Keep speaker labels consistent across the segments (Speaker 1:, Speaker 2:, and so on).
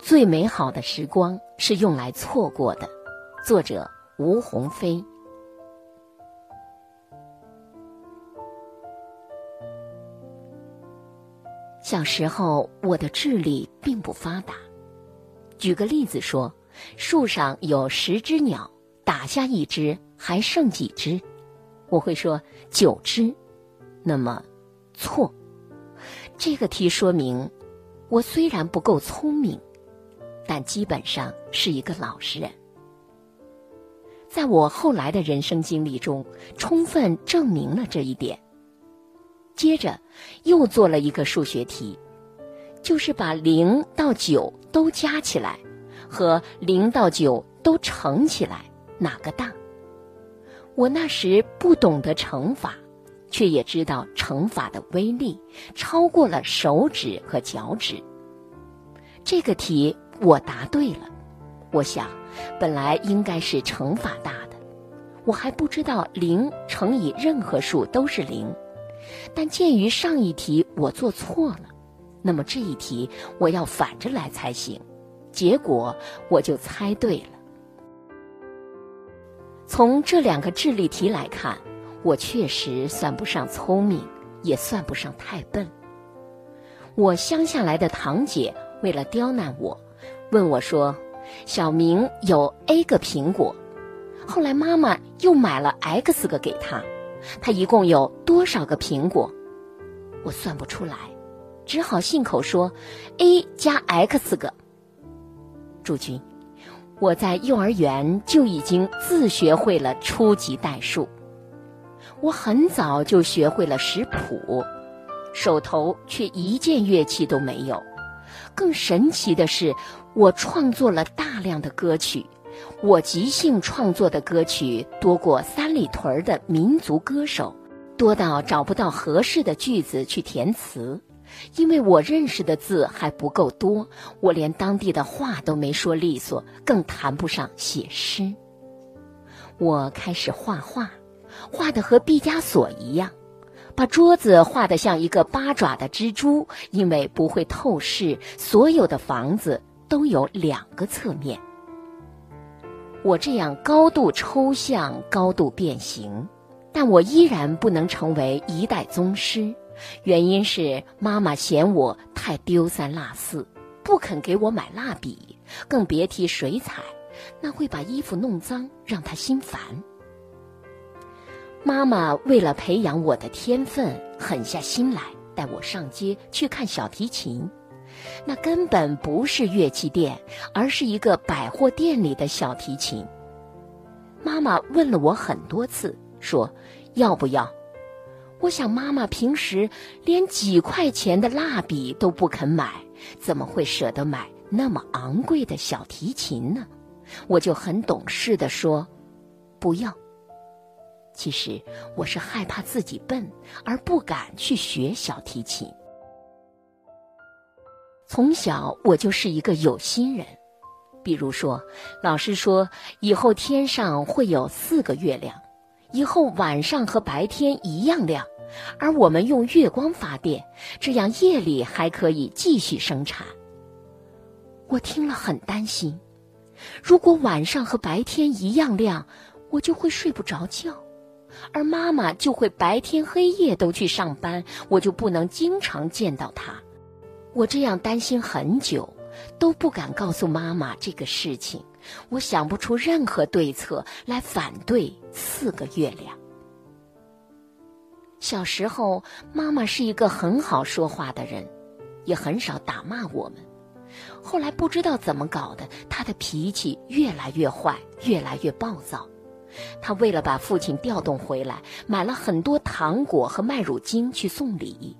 Speaker 1: 最美好的时光是用来错过的。作者吴鸿飞。小时候，我的智力并不发达。举个例子说，树上有十只鸟，打下一只，还剩几只？我会说九只。那么，错。这个题说明，我虽然不够聪明，但基本上是一个老实人。在我后来的人生经历中，充分证明了这一点。接着，又做了一个数学题，就是把零到九都加起来，和零到九都乘起来，哪个大？我那时不懂得乘法。却也知道乘法的威力超过了手指和脚趾。这个题我答对了。我想，本来应该是乘法大的，我还不知道零乘以任何数都是零。但鉴于上一题我做错了，那么这一题我要反着来才行。结果我就猜对了。从这两个智力题来看。我确实算不上聪明，也算不上太笨。我乡下来的堂姐为了刁难我，问我说：“小明有 A 个苹果，后来妈妈又买了 X 个给他，他一共有多少个苹果？”我算不出来，只好信口说：“A 加 X 个。”朱军，我在幼儿园就已经自学会了初级代数。我很早就学会了识谱，手头却一件乐器都没有。更神奇的是，我创作了大量的歌曲，我即兴创作的歌曲多过三里屯的民族歌手，多到找不到合适的句子去填词。因为我认识的字还不够多，我连当地的话都没说利索，更谈不上写诗。我开始画画。画的和毕加索一样，把桌子画得像一个八爪的蜘蛛，因为不会透视，所有的房子都有两个侧面。我这样高度抽象、高度变形，但我依然不能成为一代宗师，原因是妈妈嫌我太丢三落四，不肯给我买蜡笔，更别提水彩，那会把衣服弄脏，让她心烦。妈妈为了培养我的天分，狠下心来带我上街去看小提琴。那根本不是乐器店，而是一个百货店里的小提琴。妈妈问了我很多次，说要不要。我想妈妈平时连几块钱的蜡笔都不肯买，怎么会舍得买那么昂贵的小提琴呢？我就很懂事的说，不要。其实我是害怕自己笨，而不敢去学小提琴。从小我就是一个有心人，比如说，老师说以后天上会有四个月亮，以后晚上和白天一样亮，而我们用月光发电，这样夜里还可以继续生产。我听了很担心，如果晚上和白天一样亮，我就会睡不着觉。而妈妈就会白天黑夜都去上班，我就不能经常见到她。我这样担心很久，都不敢告诉妈妈这个事情。我想不出任何对策来反对四个月亮。小时候，妈妈是一个很好说话的人，也很少打骂我们。后来不知道怎么搞的，她的脾气越来越坏，越来越暴躁。他为了把父亲调动回来，买了很多糖果和麦乳精去送礼，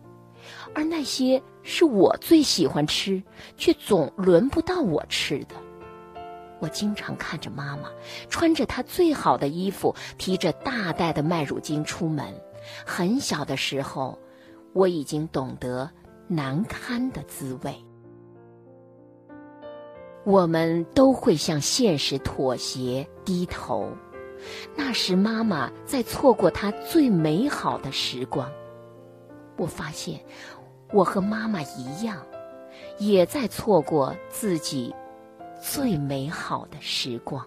Speaker 1: 而那些是我最喜欢吃，却总轮不到我吃的。我经常看着妈妈穿着她最好的衣服，提着大袋的麦乳精出门。很小的时候，我已经懂得难堪的滋味。我们都会向现实妥协、低头。那时妈妈在错过她最美好的时光。我发现我和妈妈一样也在错过自己最美好的时光。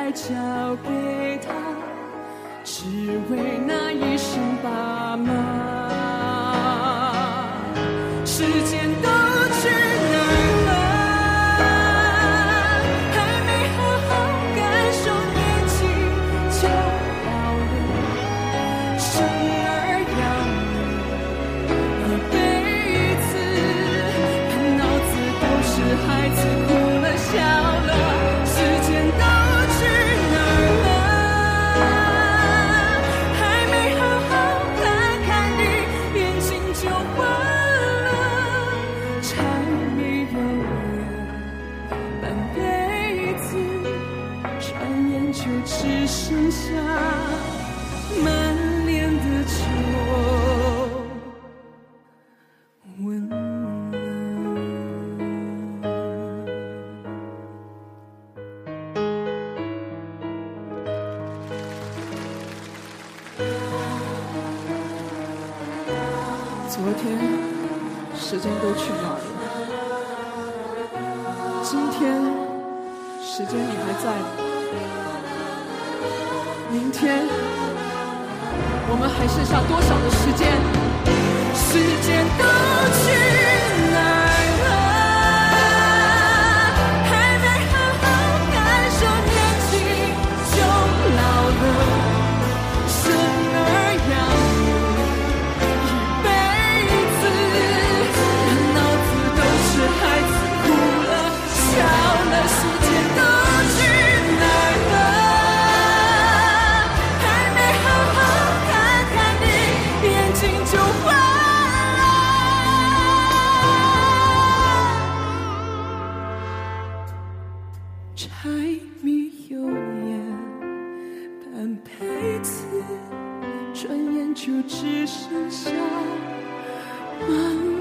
Speaker 2: 爱交给他只为那一声爸妈昨天时间都去哪儿了？今天时间你还在吗？明天我们还剩下多少的时间？时间都去柴米油盐半辈子，转眼就只剩下忙。